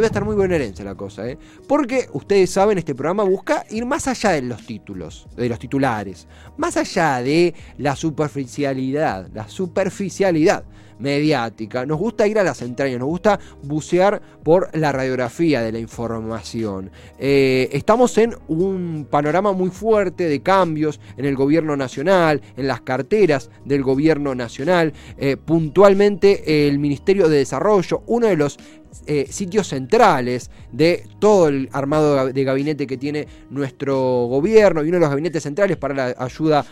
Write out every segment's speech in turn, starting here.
Hoy va a estar muy bonaerense la cosa, ¿eh? Porque ustedes saben, este programa busca ir más allá de los títulos, de los titulares, más allá de la superficialidad, la superficialidad mediática. Nos gusta ir a las entrañas, nos gusta bucear por la radiografía de la información. Eh, estamos en un panorama muy fuerte de cambios en el gobierno nacional, en las carteras del gobierno nacional. Eh, puntualmente el Ministerio de Desarrollo, uno de los eh, sitios centrales de todo el armado de gabinete que tiene nuestro gobierno y uno de los gabinetes centrales para la ayuda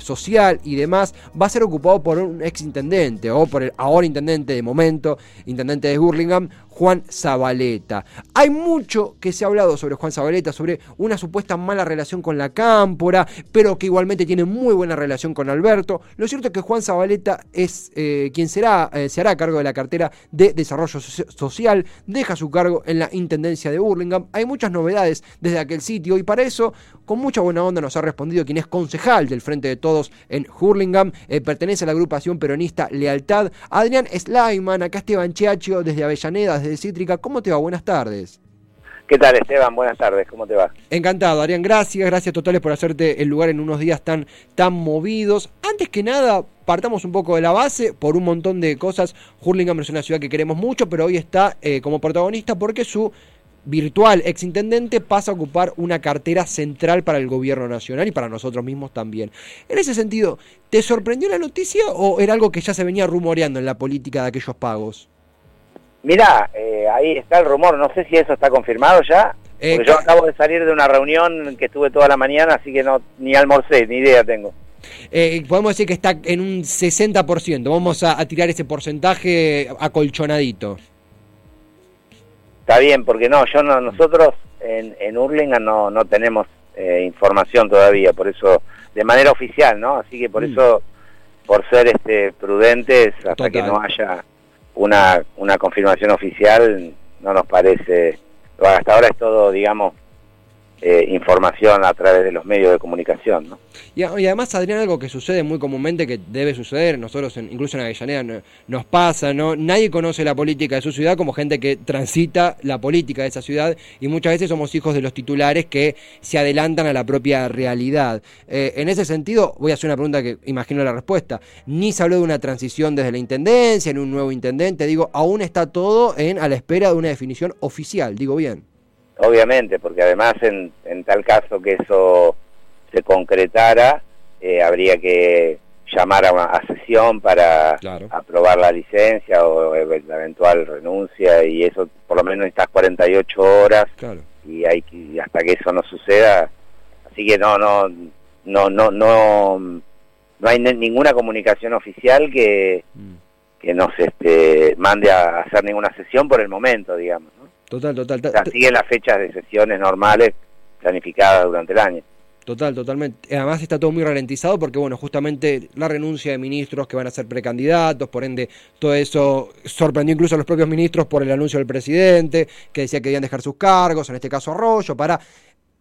social y demás, va a ser ocupado por un ex intendente o por el ahora intendente de momento, intendente de Hurlingham, Juan Zabaleta. Hay mucho que se ha hablado sobre Juan Zabaleta, sobre una supuesta mala relación con la cámpora, pero que igualmente tiene muy buena relación con Alberto. Lo cierto es que Juan Zabaleta es eh, quien será, eh, se hará cargo de la cartera de Desarrollo Social, deja su cargo en la Intendencia de Burlingame. Hay muchas novedades desde aquel sitio y para eso, con mucha buena onda, nos ha respondido quien es concejal del Frente de Todos en Hurlingham, eh, pertenece a la agrupación peronista Lealtad. Adrián Slayman, acá Esteban Chiacho desde Avellaneda, de Cítrica. ¿Cómo te va? Buenas tardes. ¿Qué tal, Esteban? Buenas tardes, ¿cómo te va? Encantado, Arián, gracias, gracias totales por hacerte el lugar en unos días tan, tan movidos. Antes que nada, partamos un poco de la base, por un montón de cosas. Hurlingham es una ciudad que queremos mucho, pero hoy está eh, como protagonista porque su virtual exintendente pasa a ocupar una cartera central para el gobierno nacional y para nosotros mismos también. En ese sentido, ¿te sorprendió la noticia o era algo que ya se venía rumoreando en la política de aquellos pagos? Mirá, eh, ahí está el rumor, no sé si eso está confirmado ya. Eh, porque yo acabo de salir de una reunión que estuve toda la mañana, así que no ni almorcé, ni idea tengo. Eh, podemos decir que está en un 60%. Vamos a, a tirar ese porcentaje acolchonadito. Está bien, porque no, yo no, nosotros en, en no, no tenemos eh, información todavía, por eso, de manera oficial, ¿no? Así que por Mm. eso, por ser este prudentes, hasta Total. que no haya una, una confirmación oficial, no nos parece, hasta ahora es todo, digamos, eh, información a través de los medios de comunicación, ¿no? Y, además, Adrián, algo que sucede muy comúnmente, que debe suceder, nosotros en- incluso en Avellaneda no- nos pasa, ¿no? Nadie conoce la política de su ciudad como gente que transita la política de esa ciudad y muchas veces somos hijos de los titulares que se adelantan a la propia realidad. Eh, en ese sentido, voy a hacer una pregunta que imagino la respuesta. Ni se habló de una transición desde la intendencia, en un nuevo intendente, digo, aún está todo en a la espera de una definición oficial, digo bien. Obviamente, porque además en, en tal caso que eso se concretara, eh, habría que llamar a, una, a sesión para Claro. aprobar la licencia o la eventual renuncia y eso por lo menos estas 48 horas Claro. y hay que y hasta que eso no suceda, así que no no no no no no hay ni- ninguna comunicación oficial que Mm. que nos este mande a hacer ninguna sesión por el momento, digamos, ¿no? Total, total. O sea, siguen las fechas de sesiones normales planificadas durante el año. Total, totalmente. Además está todo muy ralentizado porque, bueno, justamente la renuncia de ministros que van a ser precandidatos, por ende, todo eso sorprendió incluso a los propios ministros por el anuncio del presidente, que decía que debían dejar sus cargos, en este caso Arroyo, para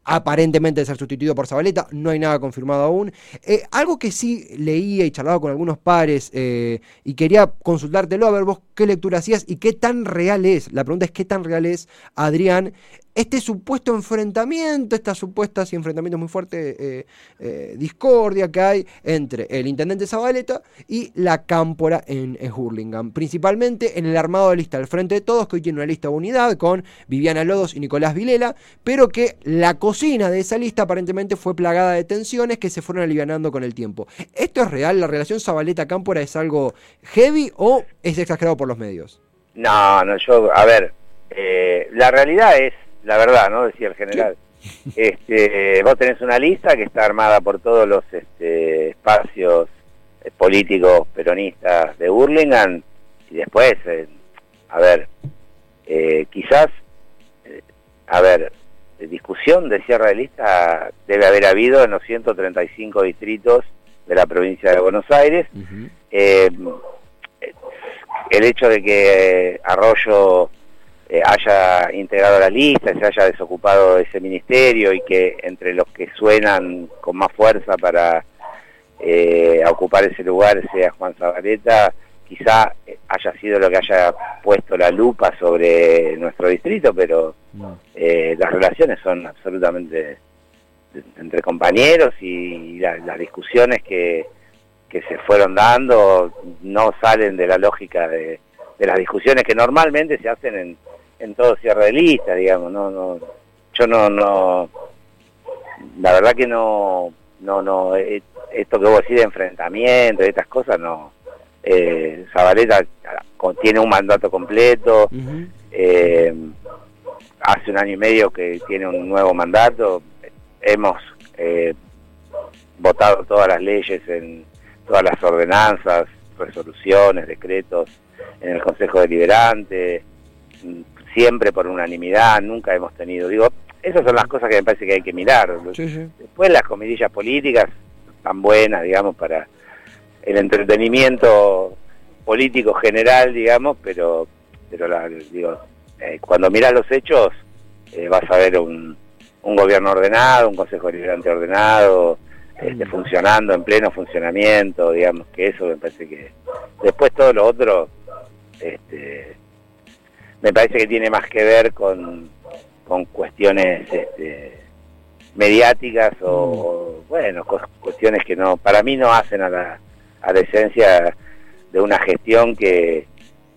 aparentemente ser sustituido por Zabaleta, no hay nada confirmado aún. Eh, algo que sí leía y charlaba con algunos pares eh, y quería consultártelo, a ver vos qué lectura hacías y qué tan real es, la pregunta es qué tan real es, Adrián, este supuesto enfrentamiento, esta supuesta, así, enfrentamiento muy fuerte, eh, eh, discordia que hay entre el intendente Zabaleta y la cámpora en, Hurlingham, principalmente en el armado de lista del Frente de Todos, que hoy tiene una lista de unidad con Viviana Lodos y Nicolás Vilela, pero que la cocina de esa lista aparentemente fue plagada de tensiones que se fueron alivianando con el tiempo. ¿Esto es real? ¿La relación Zabaleta-Cámpora es algo heavy o es exagerado por los medios? No, no, yo, a ver, eh, la realidad es, la verdad, ¿no? Decía el general. Este, vos tenés una lista que está armada por todos los este, espacios eh, políticos peronistas de Burlingame y después, eh, a ver, eh, quizás, eh, a ver, discusión de cierre de lista debe haber habido en los 135 distritos de la provincia de Buenos Aires. Eh, el hecho de que Arroyo eh, haya integrado la lista, se haya desocupado de ese ministerio y que entre los que suenan con más fuerza para eh, ocupar ese lugar sea Juan Zabaleta, quizá haya sido lo que haya puesto la lupa sobre nuestro distrito, pero eh, las relaciones son absolutamente entre compañeros y las discusiones que, que se fueron dando no salen de la lógica de, de las discusiones que normalmente se hacen en, en todo cierre de lista, digamos, no, no, yo no, no, la verdad que no, no, no, eh, esto que vos decís de enfrentamiento y estas cosas, no, eh, Zabaleta tiene un mandato completo, eh, hace un año y medio que tiene un nuevo mandato, hemos eh, votado todas las leyes en todas las ordenanzas, resoluciones, decretos en el Consejo Deliberante, siempre por unanimidad, nunca hemos tenido, digo, esas son las cosas que me parece que hay que mirar. Después las comidillas políticas tan buenas, digamos, para el entretenimiento político general, digamos, pero pero la, digo, eh, cuando miras los hechos eh, vas a ver un, un gobierno ordenado, un consejo deliberante ordenado, este, mm. funcionando en pleno funcionamiento, digamos, que eso me parece que después todo lo otro este, me parece que tiene más que ver con, con cuestiones este, mediáticas o, mm. bueno, cuestiones que no, para mí no hacen a la, a la esencia de una gestión que,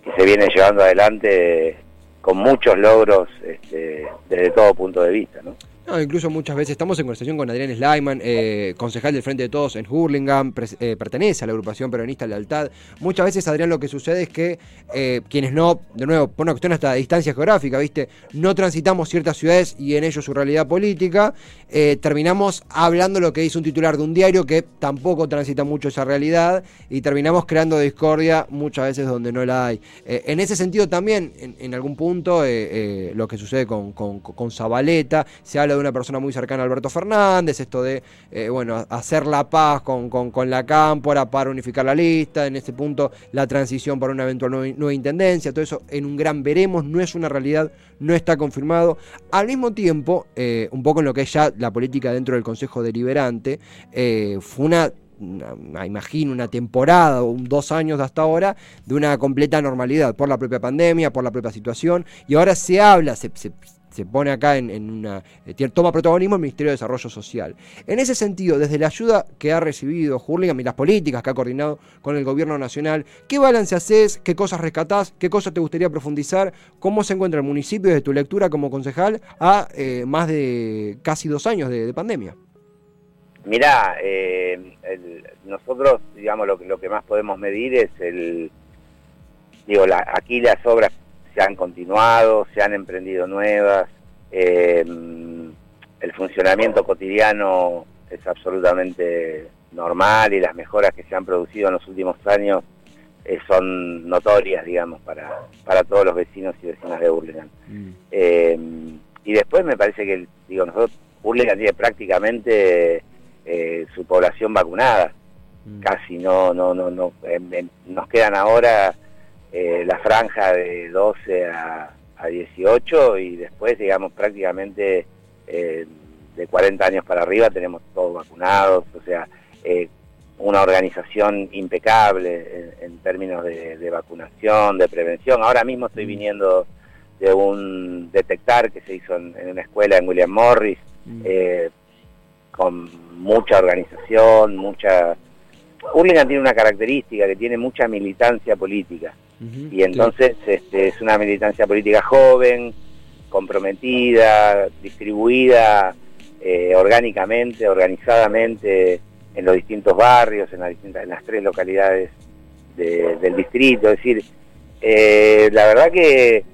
que se viene llevando adelante con muchos logros este, desde todo punto de vista, ¿no? Incluso muchas veces estamos en conversación con Adrián Slyman, eh, concejal del Frente de Todos en Hurlingham, eh, pertenece a la agrupación peronista Lealtad. Muchas veces, Adrián, lo que sucede es que eh, quienes no, de nuevo, por una cuestión hasta de distancia geográfica, ¿viste? No transitamos ciertas ciudades y en ello su realidad política, terminamos hablando lo que dice un titular de un diario que tampoco transita mucho esa realidad y terminamos creando discordia muchas veces donde no la hay. en ese sentido también, en, algún punto, lo que sucede con, con, con Zabaleta, se habla de una persona muy cercana a Alberto Fernández, esto de, eh, bueno, hacer la paz con, con, la cámpora para unificar la lista, en este punto la transición para una eventual nueva, intendencia, todo eso en un gran veremos, no es una realidad, no está confirmado. Al mismo tiempo, eh, un poco en lo que es ya la política dentro del Consejo Deliberante, eh, fue una imagino, una temporada o dos años de hasta ahora de una completa normalidad por la propia pandemia, por la propia situación, y ahora se habla, se, se pone acá en, una... Eh, toma protagonismo el Ministerio de Desarrollo Social. En ese sentido, desde la ayuda que ha recibido Hurlingham y las políticas que ha coordinado con el gobierno nacional, ¿qué balance haces? ¿Qué cosas rescatás? ¿Qué cosas te gustaría profundizar? ¿Cómo se encuentra el municipio desde tu lectura como concejal a eh, más de casi dos años de, pandemia? Mirá, eh, nosotros, digamos, lo, lo que más podemos medir es el... Digo, aquí las obras se han continuado, se han emprendido nuevas, eh, el funcionamiento cotidiano es absolutamente normal y las mejoras que se han producido en los últimos años eh, son notorias, digamos, para, para todos los vecinos y vecinas de Burlingame. Mm. Eh, y después me parece que, digo, nosotros, Burlingame tiene prácticamente su población vacunada, mm. casi no, no, no, no, nos quedan ahora eh, la franja de 12 a, 18 y después, digamos, prácticamente eh, de 40 años para arriba tenemos todos vacunados, o sea, eh, una organización impecable en, términos de, vacunación, de prevención. Ahora mismo estoy mm. viniendo de un detectar que se hizo en, una escuela en William Morris, mm. con mucha organización, mucha... Hurlingham tiene una característica que tiene mucha militancia política y entonces este, es una militancia política joven, comprometida, distribuida eh, orgánicamente, organizadamente en los distintos barrios, en las, distintas, en las tres localidades del distrito. Es decir, eh, la verdad que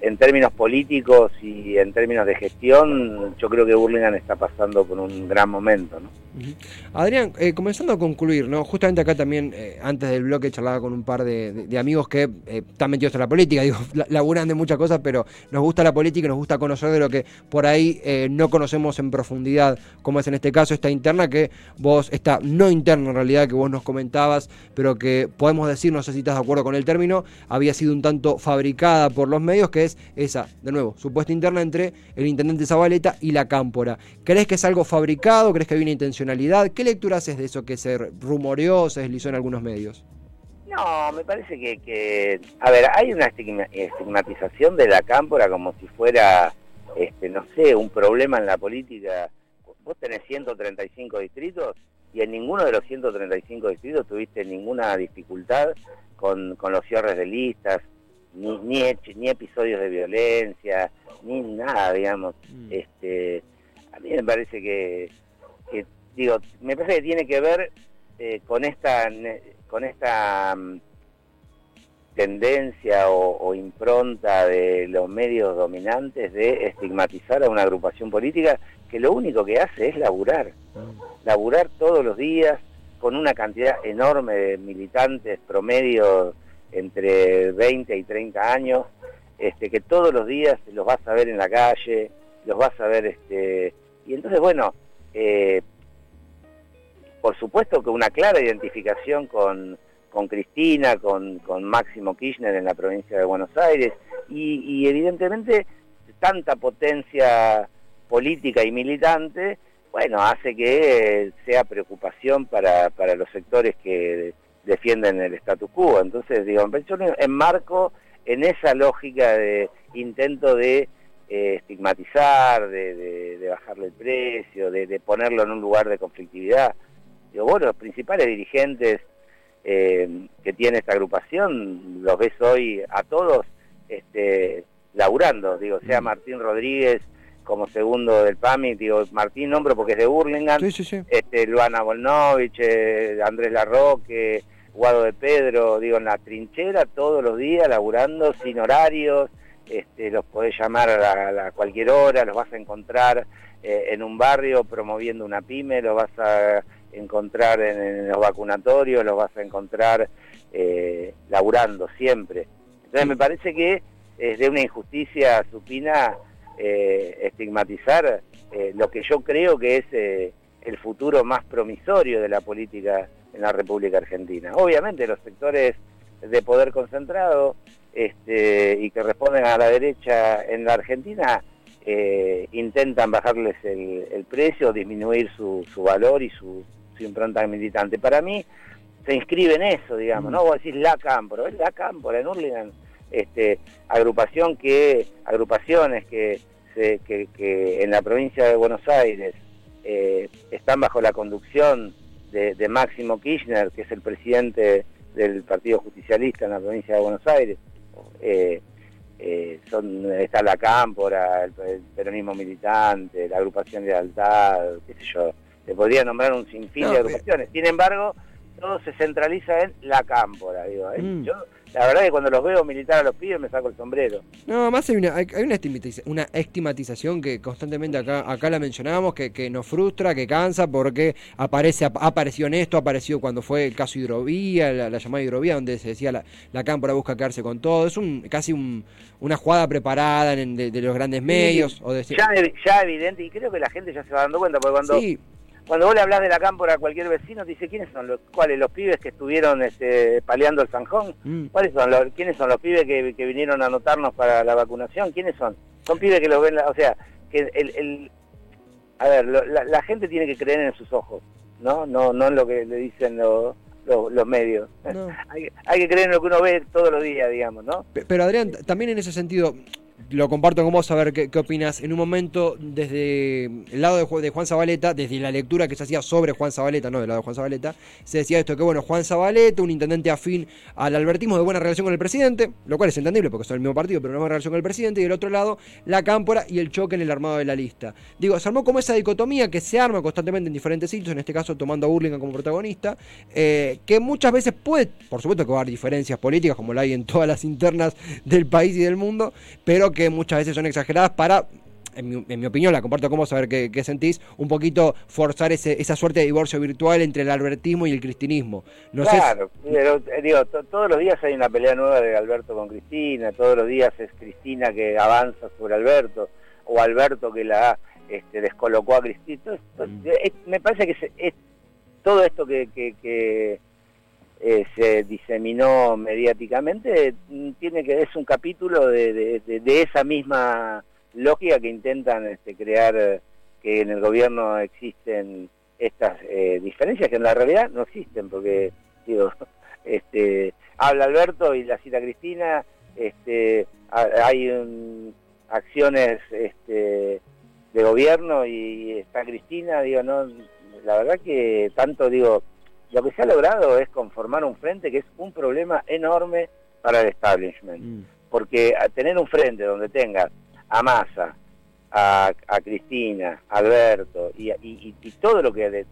en términos políticos y en términos de gestión, yo creo que Burlingame está pasando por un gran momento. ¿no? Adrián, eh, comenzando a concluir, ¿no? justamente acá también, eh, antes del bloque, charlaba con un par de, amigos que eh, están metidos en la política, digo, laburan de muchas cosas, pero nos gusta la política y nos gusta conocer de lo que por ahí no conocemos en profundidad, como es en este caso esta interna que vos, esta no interna en realidad que vos nos comentabas, pero que podemos decir, no sé si estás de acuerdo con el término, había sido un tanto fabricada por los medios, que es esa, de nuevo, supuesta interna entre el intendente Zabaleta y la Cámpora. ¿Crees que es algo fabricado? ¿Crees que hay una intención institucionalidad. ¿Qué lectura haces de eso que se rumoreó, se deslizó en algunos medios? No, me parece que, que, a ver, hay una estigmatización de la cámpora como si fuera, este, no sé, un problema en la política. Vos tenés 135 distritos y en ninguno de los 135 distritos tuviste ninguna dificultad con, con los cierres de listas, ni, ni, ni episodios de violencia, ni nada, digamos. Mm. Este, a mí me parece que, que, digo, me parece que tiene que ver eh, con esta con esta mm, tendencia o, impronta de los medios dominantes de estigmatizar a una agrupación política que lo único que hace es laburar, laburar todos los días con una cantidad enorme de militantes promedio entre 20 y 30 años, este, que todos los días los vas a ver en la calle, los vas a ver, este, y entonces bueno, eh, por supuesto que una clara identificación con, con Cristina, con, con, Máximo Kirchner en la provincia de Buenos Aires y, evidentemente tanta potencia política y militante, bueno, hace que sea preocupación para, para los sectores que defienden el status quo. Entonces, digo, yo enmarco en esa lógica de intento de eh, estigmatizar, de, de, bajarle el precio, de, de ponerlo en un lugar de conflictividad digo, vos los principales dirigentes eh, que tiene esta agrupación, los ves hoy a todos este, laburando, digo, sea mm. Martín Rodríguez como segundo del PAMI, digo, Martín nombro porque es de Burlingame, Este, Luana Volnovich, eh, Andrés Larroque, Guado de Pedro, digo, en la trinchera todos los días laburando sin horarios, este, los podés llamar a, cualquier hora, los vas a encontrar eh, en un barrio promoviendo una pyme, los vas a encontrar en, los vacunatorios, los vas a encontrar eh, laburando siempre. Entonces me parece que es de una injusticia supina eh, estigmatizar eh, lo que yo creo que es eh, el futuro más promisorio de la política en la República Argentina. Obviamente los sectores de poder concentrado este, y que responden a la derecha en la Argentina intentan bajarles el, precio, disminuir su, su valor y su, su impronta militante. Para mí se inscribe en eso, digamos, ¿no? Vos decís la Cámpora, es la Cámpora en Urlingan, este, agrupación que, agrupaciones que, se, que, en la provincia de Buenos Aires eh, están bajo la conducción de, Máximo Kirchner, que es el presidente del Partido Justicialista en la provincia de Buenos Aires. Eh, eh, son, está la Cámpora, el, el, peronismo militante, la agrupación de lealtad, qué sé yo, se podría nombrar un sinfín de agrupaciones. Sin embargo, todo se centraliza en la cámpora, digo. ¿eh? Mm. Yo, la verdad que cuando los veo militar a los pibes me saco el sombrero. No, además hay una, hay, una, estigmatización que constantemente acá, acá la mencionábamos, que, que nos frustra, que cansa, porque aparece, ha aparecido en esto, ha aparecido cuando fue el caso Hidrovía, la, llamada Hidrovía, donde se decía la, la cámpora busca quedarse con todo. Es un casi un, una jugada preparada de, los grandes medios. o ya, ya evidente, y creo que la gente ya se va dando cuenta, porque cuando cuando vos le hablas de la cámpora a cualquier vecino, te dice, ¿quiénes son los, cuáles, los pibes que estuvieron este, paleando el zanjón? Mm. ¿Cuáles son los, quiénes son los pibes que, vinieron a anotarnos para la vacunación? ¿Quiénes son? Son pibes que los ven, o sea, que el, el a ver, la, gente tiene que creer en sus ojos, ¿no? No, no en lo que le dicen los, los, medios. hay, hay que creer en lo que uno ve todos los días, digamos, ¿no? Pero Adrián, también en ese sentido, lo comparto con vos a ver qué, opinas. En un momento, desde el lado de, Juan Zabaleta, desde la lectura que se hacía sobre Juan Zabaleta, no del lado de Juan Zabaleta, se decía esto: que bueno, Juan Zabaleta, un intendente afín al albertismo de buena relación con el presidente, lo cual es entendible porque son el mismo partido, pero no buena relación con el presidente, y del otro lado, la cámpora y el choque en el armado de la lista. Digo, se armó como esa dicotomía que se arma constantemente en diferentes sitios, en este caso tomando a Burlingame como protagonista, eh, que muchas veces puede, por supuesto que va a haber diferencias políticas, como lo hay en todas las internas del país y del mundo, pero que muchas veces son exageradas para en mi, opinión, la comparto con vos, a ver qué, sentís, un poquito forzar ese, esa suerte de divorcio virtual entre el albertismo y el cristinismo. claro, pero, eh, digo, todos los días hay una pelea nueva de Alberto con Cristina, todos los días es Cristina que avanza sobre Alberto, o Alberto que la este, descolocó a Cristina. Mm. me parece que es, todo esto que, que eh, se diseminó mediáticamente, mm, tiene que es un capítulo de, de, esa misma lógica que intentan este, crear, que en el gobierno existen estas eh, diferencias que en la realidad no existen, porque digo, este, habla Alberto y la cita Cristina, este, hay acciones este, de gobierno y está Cristina, digo, no, la verdad que tanto digo, lo que se ha logrado es conformar un frente que es un problema enorme para el establishment, mm. porque tener un frente donde tenga a Massa, a, Cristina, a Alberto y, todo lo que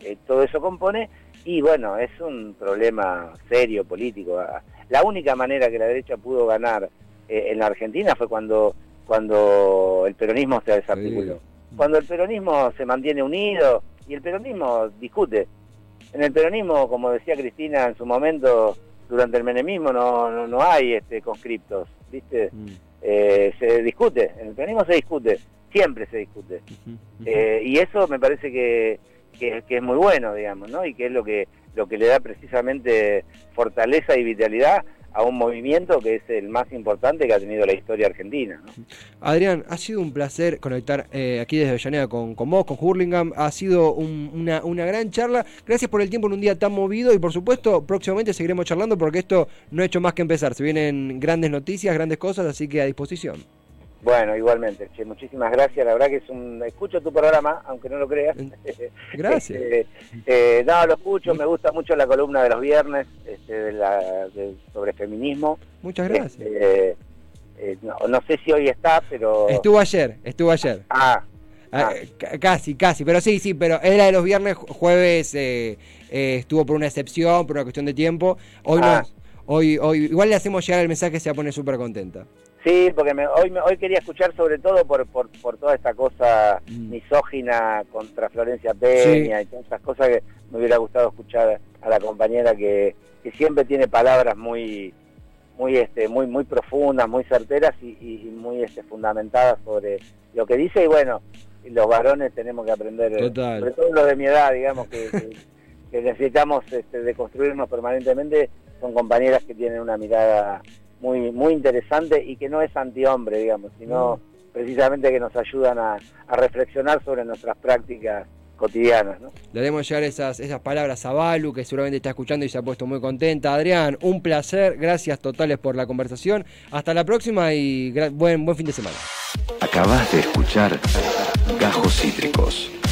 eh, todo eso compone, y bueno, es un problema serio político. La única manera que la derecha pudo ganar eh, en la Argentina fue cuando, cuando el peronismo se desarticuló. Cuando el peronismo se mantiene unido y el peronismo discute. En el peronismo, como decía Cristina en su momento, durante el menemismo no, no, hay este, conscriptos, ¿viste? Mm. Eh, se discute, en el peronismo se discute, siempre se discute. Eh, y eso me parece que, que, es muy bueno, digamos, ¿no? Y que es lo que, lo que le da precisamente fortaleza y vitalidad a un movimiento que es el más importante que ha tenido la historia argentina. Adrián, ha sido un placer conectar eh, aquí desde Avellaneda con, con vos, con Hurlingham. Ha sido una, una gran charla. Gracias por el tiempo en un día tan movido y por supuesto próximamente seguiremos charlando porque esto no ha hecho más que empezar. Se vienen grandes noticias, grandes cosas, así que a disposición. Bueno, igualmente, che, muchísimas gracias. La verdad que es un. Escucho tu programa, aunque no lo creas. Gracias. Este, eh, no, lo escucho, me gusta mucho la columna de los viernes este, de la, sobre feminismo. Muchas gracias. Este, eh, no, sé si hoy está, pero. Estuvo ayer, estuvo ayer. Ah. ah. ah casi, casi, pero sí, sí, pero era de los viernes, jueves eh, estuvo por una excepción, por una cuestión de tiempo. Hoy ah. no, hoy, hoy, igual le hacemos llegar el mensaje, se pone súper contenta. Sí, porque hoy, hoy quería escuchar sobre todo por, por, por toda esta cosa mm. misógina contra Florencia Peña y todas esas cosas que me hubiera gustado escuchar a la compañera que, que siempre tiene palabras muy muy este muy muy profundas, muy certeras y, muy este fundamentadas sobre lo que dice. Y bueno, los varones tenemos que aprender, sobre todo los de mi edad, digamos que, que, necesitamos este, deconstruirnos permanentemente, son compañeras que tienen una mirada muy, muy interesante y que no es antihombre, digamos, sino mm. precisamente que nos ayudan a, reflexionar sobre nuestras prácticas cotidianas. ¿no? Le haremos llegar esas, esas palabras a Balu, que seguramente está escuchando y se ha puesto muy contenta. Adrián, un placer, gracias totales por la conversación. Hasta la próxima y buen, buen fin de semana. Acabas de escuchar Gajos Cítricos.